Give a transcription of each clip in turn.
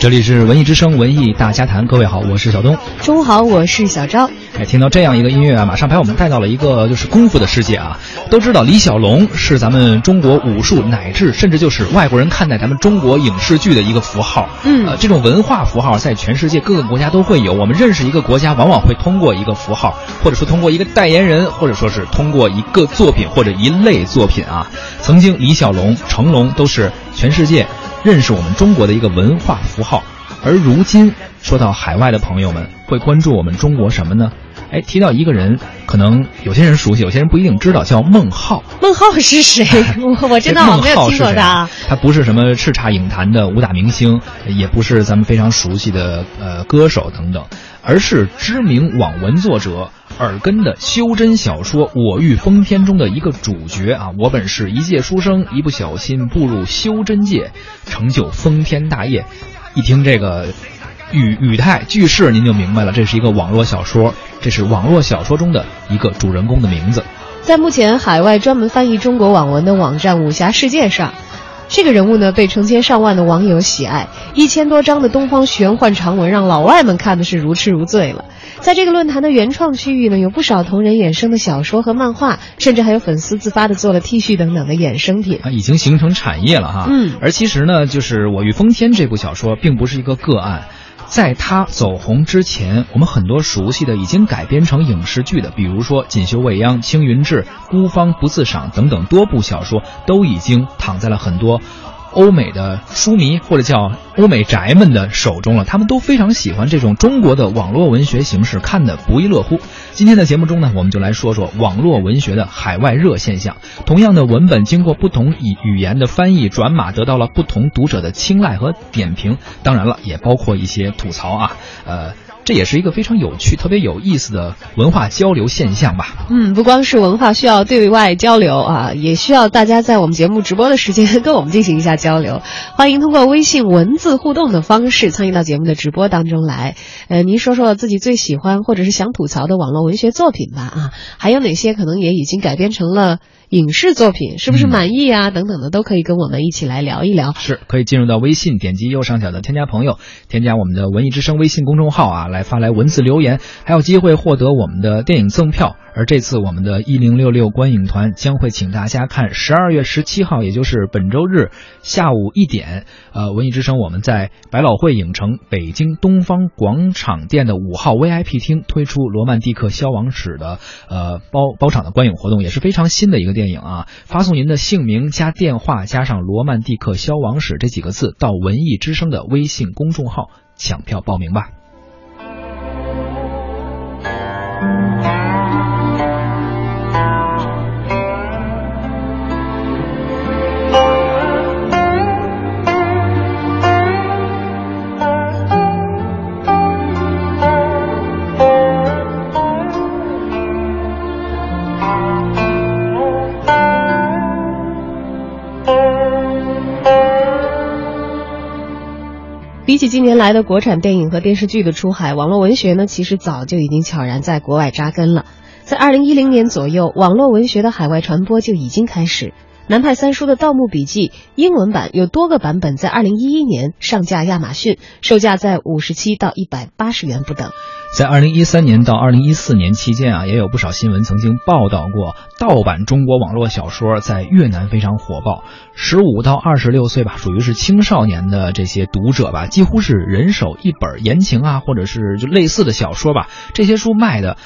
这里是文艺之声文艺大家谈，各位好，我是小东。中午好，我是小昭。哎，听到这样一个音乐啊，马上把我们带到了一个就是功夫的世界啊。都知道李小龙是咱们中国武术乃至甚至就是外国人看待咱们中国影视剧的一个符号。嗯，呃，这种文化符号在全世界各个国家都会有。我们认识一个国家，往往会通过一个符号，或者说通过一个代言人，或者说是通过一个作品或者一类作品啊。曾经李小龙、成龙都是全世界。认识我们中国的一个文化符号，而如今说到海外的朋友们会关注我们中国什么呢？哎，提到一个人，可能有些人熟悉，有些人不一定知道，叫孟浩。孟浩是谁？我我真的没有听过他。他不是什么叱咤影坛的武打明星，也不是咱们非常熟悉的呃歌手等等，而是知名网文作者。耳根的修真小说《我欲封天》中的一个主角啊，我本是一介书生，一不小心步入修真界，成就封天大业。一听这个语语态句式，您就明白了，这是一个网络小说，这是网络小说中的一个主人公的名字。在目前海外专门翻译中国网文的网站武侠世界上。这个人物呢，被成千上万的网友喜爱，一千多章的东方玄幻长文让老外们看的是如痴如醉了。在这个论坛的原创区域呢，有不少同人衍生的小说和漫画，甚至还有粉丝自发的做了 T 恤等等的衍生品啊，已经形成产业了哈。嗯，而其实呢，就是《我欲风天》这部小说并不是一个个案。在他走红之前，我们很多熟悉的已经改编成影视剧的，比如说《锦绣未央》《青云志》《孤芳不自赏》等等多部小说，都已经躺在了很多。欧美的书迷或者叫欧美宅们的手中了，他们都非常喜欢这种中国的网络文学形式，看得不亦乐乎。今天的节目中呢，我们就来说说网络文学的海外热现象。同样的文本，经过不同语语言的翻译转码，得到了不同读者的青睐和点评。当然了，也包括一些吐槽啊，呃。这也是一个非常有趣、特别有意思的文化交流现象吧。嗯，不光是文化需要对外交流啊，也需要大家在我们节目直播的时间跟我们进行一下交流。欢迎通过微信文字互动的方式参与到节目的直播当中来。呃，您说说自己最喜欢或者是想吐槽的网络文学作品吧。啊，还有哪些可能也已经改编成了？影视作品是不是满意啊？等等的都可以跟我们一起来聊一聊。是可以进入到微信，点击右上角的添加朋友，添加我们的文艺之声微信公众号啊，来发来文字留言，还有机会获得我们的电影赠票。而这次我们的一零六六观影团将会请大家看十二月十七号，也就是本周日下午一点，呃，文艺之声我们在百老汇影城北京东方广场店的五号 VIP 厅推出《罗曼蒂克消亡史》的呃包包场的观影活动，也是非常新的一个电影啊。发送您的姓名加电话加上《罗曼蒂克消亡史》这几个字到文艺之声的微信公众号抢票报名吧。比起近年来的国产电影和电视剧的出海，网络文学呢，其实早就已经悄然在国外扎根了。在二零一零年左右，网络文学的海外传播就已经开始。南派三叔的《盗墓笔记》英文版有多个版本，在二零一一年上架亚马逊，售价在五十七到一百八十元不等。在二零一三年到二零一四年期间啊，也有不少新闻曾经报道过盗版中国网络小说在越南非常火爆。十五到二十六岁吧，属于是青少年的这些读者吧，几乎是人手一本言情啊，或者是就类似的小说吧。这些书卖的。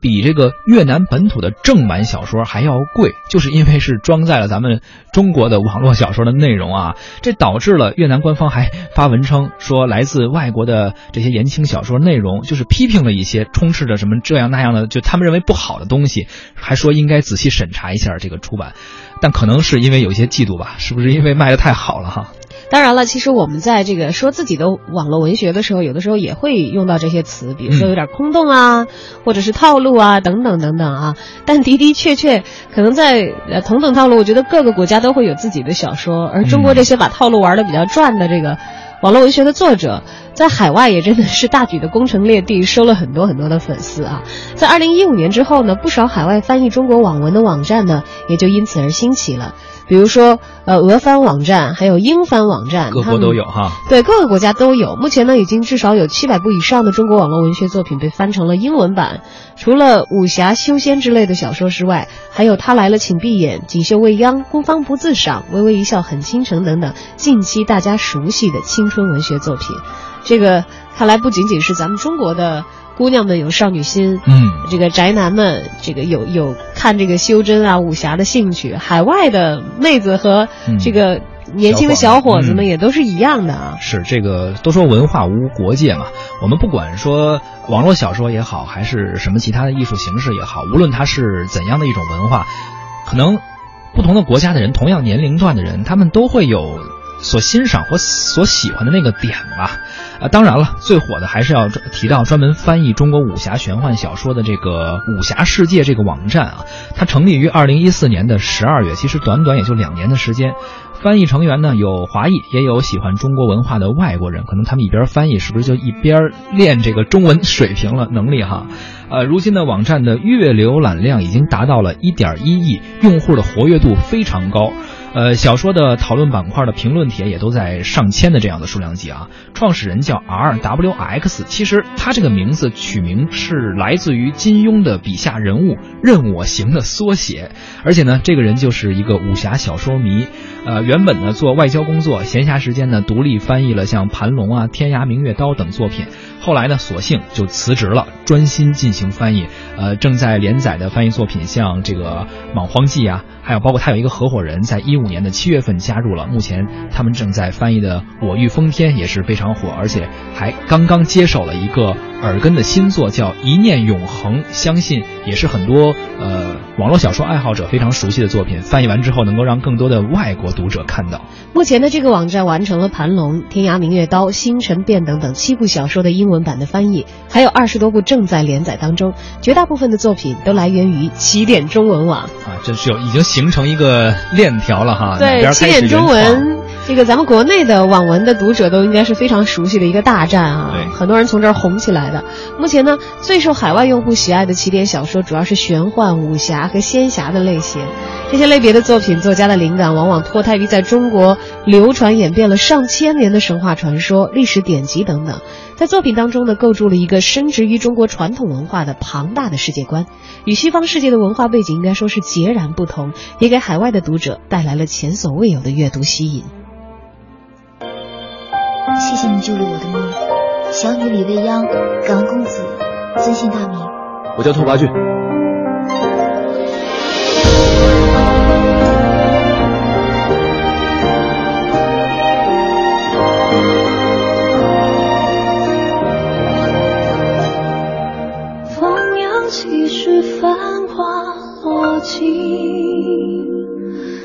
比这个越南本土的正版小说还要贵，就是因为是装载了咱们中国的网络小说的内容啊，这导致了越南官方还发文称说，来自外国的这些言情小说内容就是批评了一些充斥着什么这样那样的，就他们认为不好的东西，还说应该仔细审查一下这个出版，但可能是因为有些嫉妒吧，是不是因为卖的太好了哈？当然了，其实我们在这个说自己的网络文学的时候，有的时候也会用到这些词，比如说有点空洞啊，或者是套路啊，等等等等啊。但的的确确，可能在呃同等套路，我觉得各个国家都会有自己的小说，而中国这些把套路玩的比较转的这个网络文学的作者，在海外也真的是大举的攻城略地，收了很多很多的粉丝啊。在二零一五年之后呢，不少海外翻译中国网文的网站呢，也就因此而兴起了。比如说呃俄翻网站，还有英翻网站，各国都有哈。对，各个国家都有。目前呢，已经至少有七百部以上的中国网络文学作品被翻成了英文版。除了武侠、修仙之类的小说之外，还有他来了请闭眼、锦绣未央、孤芳不自赏、微微一笑很倾城等等近期大家熟悉的青春文学作品。这个看来不仅仅是咱们中国的。姑娘们有少女心，嗯，这个宅男们这个有有看这个修真啊武侠的兴趣，海外的妹子和这个年轻的小伙子们也都是一样的啊。是这个都说文化无国界嘛，我们不管说网络小说也好，还是什么其他的艺术形式也好，无论它是怎样的一种文化，可能不同的国家的人，同样年龄段的人，他们都会有。所欣赏或所喜欢的那个点吧，啊，当然了，最火的还是要提到专门翻译中国武侠玄幻小说的这个武侠世界这个网站啊，它成立于二零一四年的十二月，其实短短也就两年的时间。翻译成员呢有华裔，也有喜欢中国文化的外国人，可能他们一边翻译，是不是就一边练这个中文水平了能力哈？呃，如今的网站的月浏览量已经达到了一点一亿，用户的活跃度非常高。呃，小说的讨论板块的评论帖也都在上千的这样的数量级啊。创始人叫 R W X，其实他这个名字取名是来自于金庸的笔下人物任我行的缩写，而且呢，这个人就是一个武侠小说迷。呃，原本呢做外交工作，闲暇时间呢独立翻译了像《盘龙》啊、《天涯明月刀》等作品。后来呢，索性就辞职了，专心进行翻译。呃，正在连载的翻译作品像这个《莽荒纪》啊，还有包括他有一个合伙人，在一五年的七月份加入了。目前他们正在翻译的《我欲封天》也是非常火，而且还刚刚接手了一个耳根的新作，叫《一念永恒》，相信也是很多呃网络小说爱好者非常熟悉的作品。翻译完之后，能够让更多的外国读者看到。目前的这个网站完成了《盘龙》《天涯明月刀》《星辰变》等等七部小说的英文版的翻译，还有二十多部正在连载当中，绝大部分的作品都来源于起点中文网啊，这是有已经形成一个链条了哈。对，起点中文这个咱们国内的网文的读者都应该是非常熟悉的一个大战啊，很多人从这儿红起来的。目前呢，最受海外用户喜爱的起点小说主要是玄幻、武侠和仙侠的类型，这些类别的作品，作家的灵感往往脱胎于在中国流传演变了上千年的神话传说、历史典籍等等。在作品当中呢，构筑了一个深植于中国传统文化的庞大的世界观，与西方世界的文化背景应该说是截然不同，也给海外的读者带来了前所未有的阅读吸引。谢谢你救了我的命，小女李未央，感恩公子，尊姓大名？我叫拓跋俊。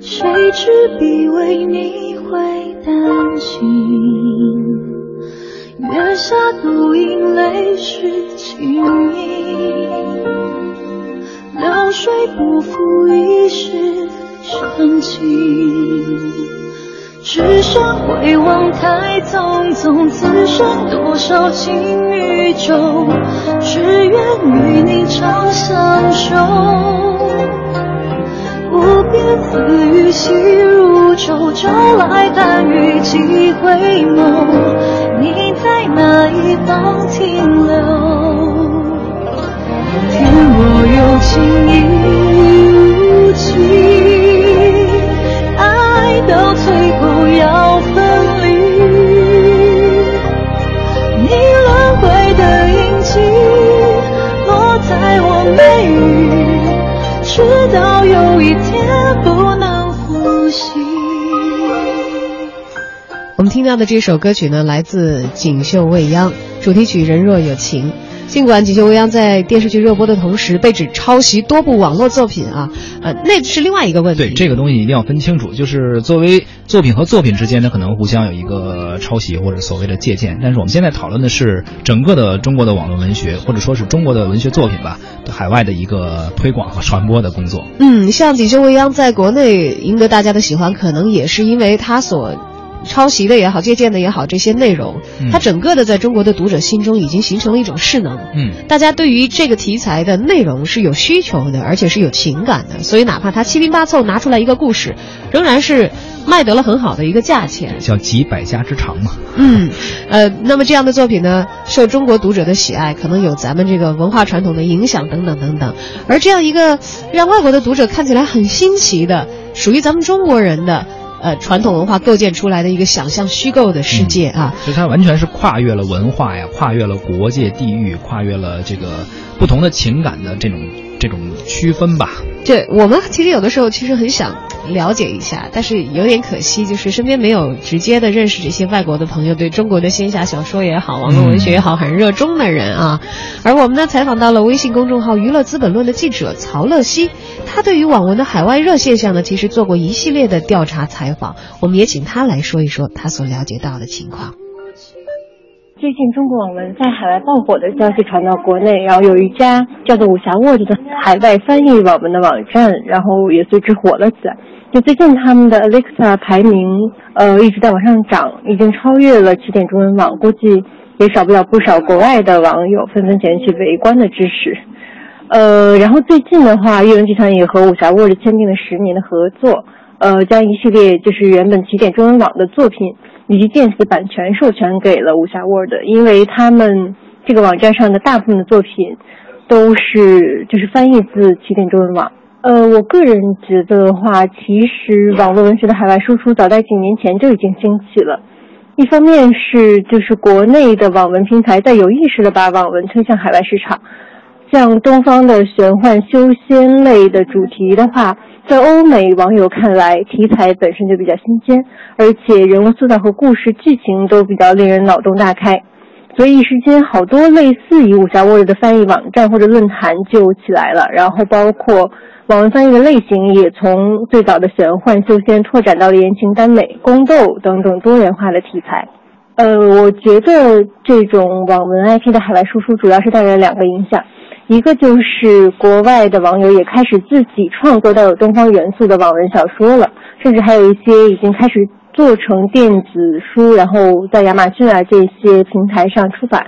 谁知必为你会担心？下独饮泪湿青衣，流水不负一世深情。只身回望太匆匆，此生多少情与仇，只愿与你长相守。无边丝雨细如舟，朝来寒雨几回眸。你那一方停留？天若有情亦无情，到的这首歌曲呢，来自《锦绣未央》，主题曲《人若有情》。尽管《锦绣未央》在电视剧热播的同时被指抄袭多部网络作品啊，呃，那是另外一个问题。对这个东西一定要分清楚，就是作为作品和作品之间呢，可能互相有一个抄袭或者所谓的借鉴。但是我们现在讨论的是整个的中国的网络文学，或者说是中国的文学作品吧，海外的一个推广和传播的工作。嗯，像《锦绣未央》在国内赢得大家的喜欢，可能也是因为它所。抄袭的也好，借鉴的也好，这些内容，它整个的在中国的读者心中已经形成了一种势能。嗯，大家对于这个题材的内容是有需求的，而且是有情感的，所以哪怕他七拼八凑拿出来一个故事，仍然是卖得了很好的一个价钱，叫集百家之长嘛。嗯，呃，那么这样的作品呢，受中国读者的喜爱，可能有咱们这个文化传统的影响等等等等，而这样一个让外国的读者看起来很新奇的，属于咱们中国人的。呃，传统文化构建出来的一个想象虚构的世界啊，所以它完全是跨越了文化呀，跨越了国界、地域，跨越了这个不同的情感的这种这种区分吧。对，我们其实有的时候其实很想了解一下，但是有点可惜，就是身边没有直接的认识这些外国的朋友，对中国的仙侠小说也好，网络文学也好，很热衷的人啊。而我们呢，采访到了微信公众号“娱乐资本论”的记者曹乐西，他对于网文的海外热现象呢，其实做过一系列的调查采访，我们也请他来说一说他所了解到的情况。最近中国网文在海外爆火的消息传到国内，然后有一家叫做武侠 Word 的海外翻译网文的网站，然后也随之火了起来。就最近他们的 Alexa 排名，呃，一直在往上涨，已经超越了起点中文网，估计也少不了不少国外的网友纷纷前去围观的支持。呃，然后最近的话，阅文集团也和武侠 Word 签订了十年的合作，呃，将一系列就是原本起点中文网的作品。以及电子版权授权给了武侠 Word，因为他们这个网站上的大部分的作品都是就是翻译自起点中文网。呃，我个人觉得的话，其实网络文学的海外输出早在几年前就已经兴起了。一方面是就是国内的网文平台在有意识的把网文推向海外市场，像东方的玄幻修仙类的主题的话。在欧美网友看来，题材本身就比较新鲜，而且人物塑造和故事剧情都比较令人脑洞大开，所以一时间好多类似于武侠 Word 的翻译网站或者论坛就起来了。然后包括网文翻译的类型也从最早的玄幻修仙拓展到了言情耽美、宫斗等等多元化的题材。呃，我觉得这种网文 IP 的海外输出主要是带来两个影响。一个就是国外的网友也开始自己创作带有东方元素的网文小说了，甚至还有一些已经开始做成电子书，然后在亚马逊啊这些平台上出版。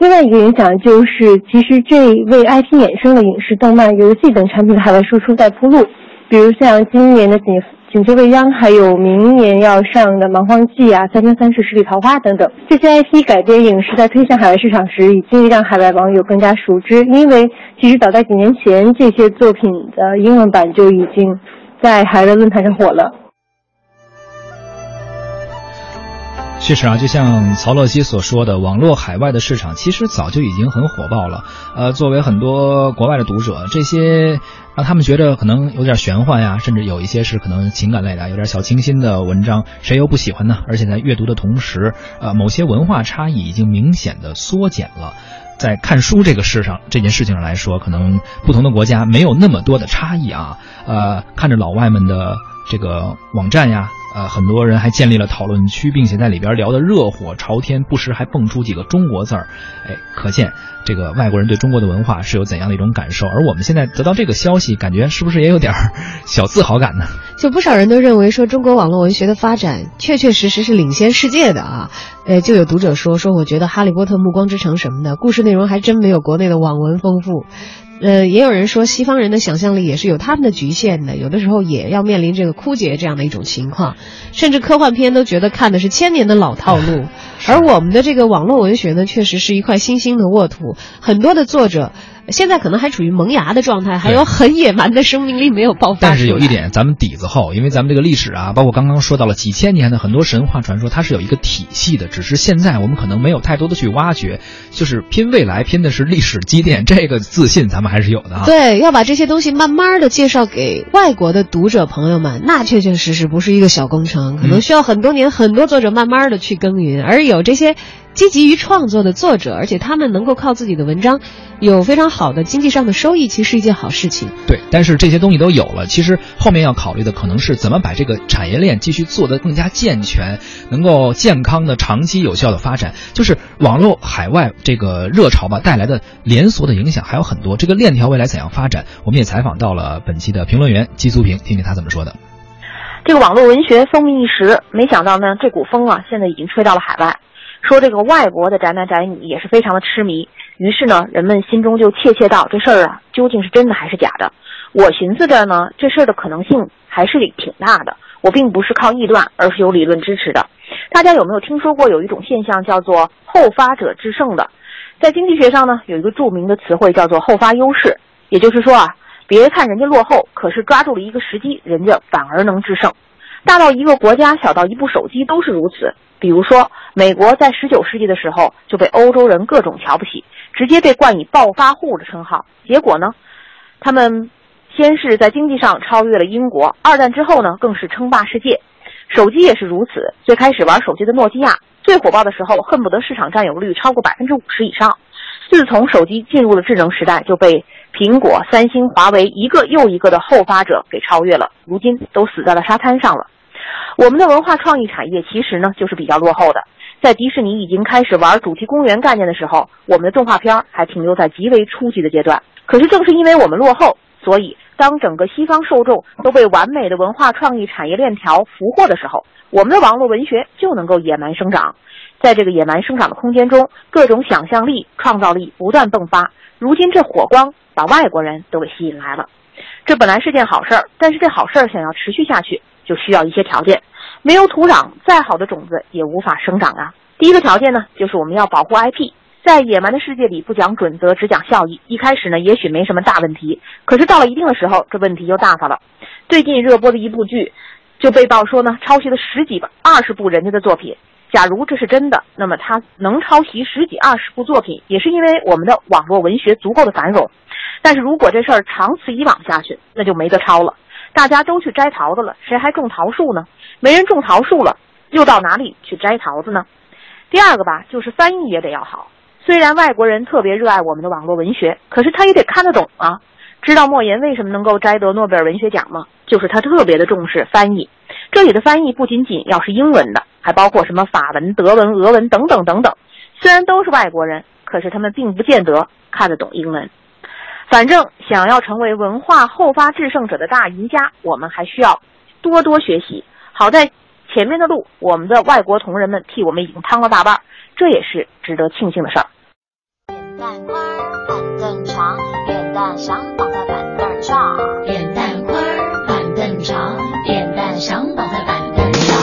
另外一个影响就是，其实这为 IP 衍生的影视、动漫、游戏等产品的海外输出在铺路，比如像今年的锦。锦绣未央，还有明年要上的《蛮荒记》啊，《三生三世十里桃花》等等，这些 IP 改编影视在推向海外市场时，已经让海外网友更加熟知。因为其实早在几年前，这些作品的英文版就已经在海外论坛上火了。确实啊，就像曹乐基所说的，网络海外的市场其实早就已经很火爆了。呃，作为很多国外的读者，这些让他们觉得可能有点玄幻呀，甚至有一些是可能情感类的，有点小清新的文章，谁又不喜欢呢？而且在阅读的同时，呃，某些文化差异已经明显的缩减了。在看书这个事上，这件事情上来说，可能不同的国家没有那么多的差异啊。呃，看着老外们的这个网站呀。呃，很多人还建立了讨论区，并且在里边聊得热火朝天，不时还蹦出几个中国字儿，哎，可见这个外国人对中国的文化是有怎样的一种感受。而我们现在得到这个消息，感觉是不是也有点 小自豪感呢？就不少人都认为说，中国网络文学的发展确确实实是领先世界的啊。呃，就有读者说说，我觉得《哈利波特》《暮光之城》什么的故事内容还真没有国内的网文丰富。呃，也有人说西方人的想象力也是有他们的局限的，有的时候也要面临这个枯竭这样的一种情况，甚至科幻片都觉得看的是千年的老套路，而我们的这个网络文学呢，确实是一块新兴的沃土，很多的作者。现在可能还处于萌芽的状态，还有很野蛮的生命力没有爆发。但是有一点，咱们底子厚，因为咱们这个历史啊，包括刚刚说到了几千年的很多神话传说，它是有一个体系的。只是现在我们可能没有太多的去挖掘，就是拼未来，拼的是历史积淀，这个自信咱们还是有的啊。对，要把这些东西慢慢的介绍给外国的读者朋友们，那确确实实不是一个小工程，可能需要很多年，很多作者慢慢的去耕耘，而有这些。积极于创作的作者，而且他们能够靠自己的文章有非常好的经济上的收益，其实是一件好事情。对，但是这些东西都有了，其实后面要考虑的可能是怎么把这个产业链继续做得更加健全，能够健康的、长期有效的发展。就是网络海外这个热潮吧带来的连锁的影响还有很多，这个链条未来怎样发展？我们也采访到了本期的评论员姬苏平，听听他怎么说的。这个网络文学风靡一时，没想到呢，这股风啊，现在已经吹到了海外，说这个外国的宅男宅女也是非常的痴迷。于是呢，人们心中就窃窃道：这事儿啊，究竟是真的还是假的？我寻思着呢，这事儿的可能性还是挺大的。我并不是靠臆断，而是有理论支持的。大家有没有听说过有一种现象叫做后发者制胜的？在经济学上呢，有一个著名的词汇叫做后发优势，也就是说啊，别看人家落后，可是抓住了一个时机，人家反而能制胜。大到一个国家，小到一部手机都是如此。比如说，美国在十九世纪的时候就被欧洲人各种瞧不起，直接被冠以暴发户的称号。结果呢，他们先是在经济上超越了英国，二战之后呢，更是称霸世界。手机也是如此，最开始玩手机的诺基亚最火爆的时候，恨不得市场占有率超过百分之五十以上。自从手机进入了智能时代，就被苹果、三星、华为一个又一个的后发者给超越了，如今都死在了沙滩上了。我们的文化创意产业其实呢，就是比较落后的。在迪士尼已经开始玩主题公园概念的时候，我们的动画片还停留在极为初级的阶段。可是正是因为我们落后，所以。当整个西方受众都被完美的文化创意产业链条俘获的时候，我们的网络文学就能够野蛮生长。在这个野蛮生长的空间中，各种想象力、创造力不断迸发。如今这火光把外国人都给吸引来了。这本来是件好事儿，但是这好事儿想要持续下去，就需要一些条件。没有土壤，再好的种子也无法生长啊。第一个条件呢，就是我们要保护 IP。在野蛮的世界里，不讲准则，只讲效益。一开始呢，也许没什么大问题，可是到了一定的时候，这问题就大发了。最近热播的一部剧，就被曝说呢，抄袭了十几、二十部人家的作品。假如这是真的，那么他能抄袭十几、二十部作品，也是因为我们的网络文学足够的繁荣。但是如果这事儿长此以往下去，那就没得抄了。大家都去摘桃子了，谁还种桃树呢？没人种桃树了，又到哪里去摘桃子呢？第二个吧，就是翻译也得要好。虽然外国人特别热爱我们的网络文学，可是他也得看得懂啊。知道莫言为什么能够摘得诺贝尔文学奖吗？就是他特别的重视翻译。这里的翻译不仅仅要是英文的，还包括什么法文、德文、俄文等等等等。虽然都是外国人，可是他们并不见得看得懂英文。反正想要成为文化后发制胜者的大赢家，我们还需要多多学习。好在前面的路，我们的外国同仁们替我们已经趟了大半，这也是值得庆幸的事儿。蛋宽板凳长，扁担想绑在板凳上。扁担宽板凳长，扁担想绑在板凳上。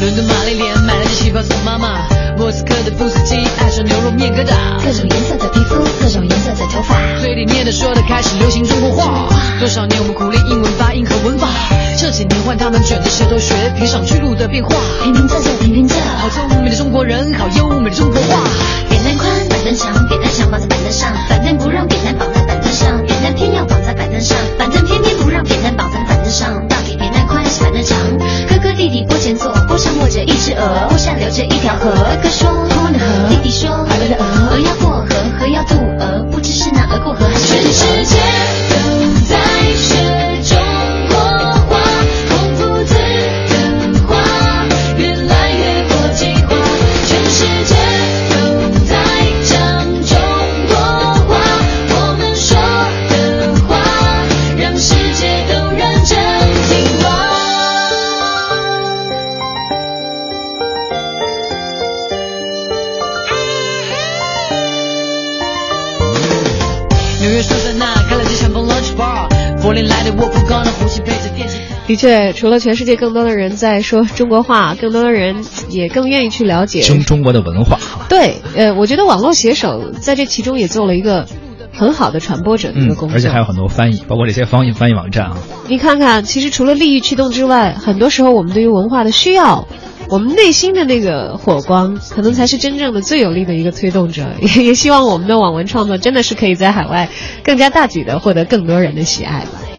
伦敦玛丽莲买了件旗袍送妈妈，莫斯科的布斯基爱上牛肉面疙瘩。各种颜色的皮肤，各种颜嘴里念的说的开始流行中国话。多少年我们苦练英文发音和文法，这几年换他们卷着舌头学评上去路的变化。平平仄仄平平仄，好聪明的中国人，好优美的中国话。扁担宽，板凳长，扁担想绑在板凳上，板凳不让扁担绑在板凳上，扁担偏要绑在板凳上，板凳偏偏不让扁担绑在板凳上。到底扁担宽还是板凳长？哥哥弟弟坡前坐，坡上卧着一只鹅，坡下流着一条河。哥哥说通了的河，弟弟说海了的鹅，鹅要过的确，除了全世界更多的人在说中国话，更多的人也更愿意去了解中中国的文化。对，呃，我觉得网络写手在这其中也做了一个很好的传播者的一个工作，而且还有很多翻译，包括这些翻译翻译网站啊。你看看，其实除了利益驱动之外，很多时候我们对于文化的需要，我们内心的那个火光，可能才是真正的最有力的一个推动者。也 也希望我们的网文创作真的是可以在海外更加大举的获得更多人的喜爱吧。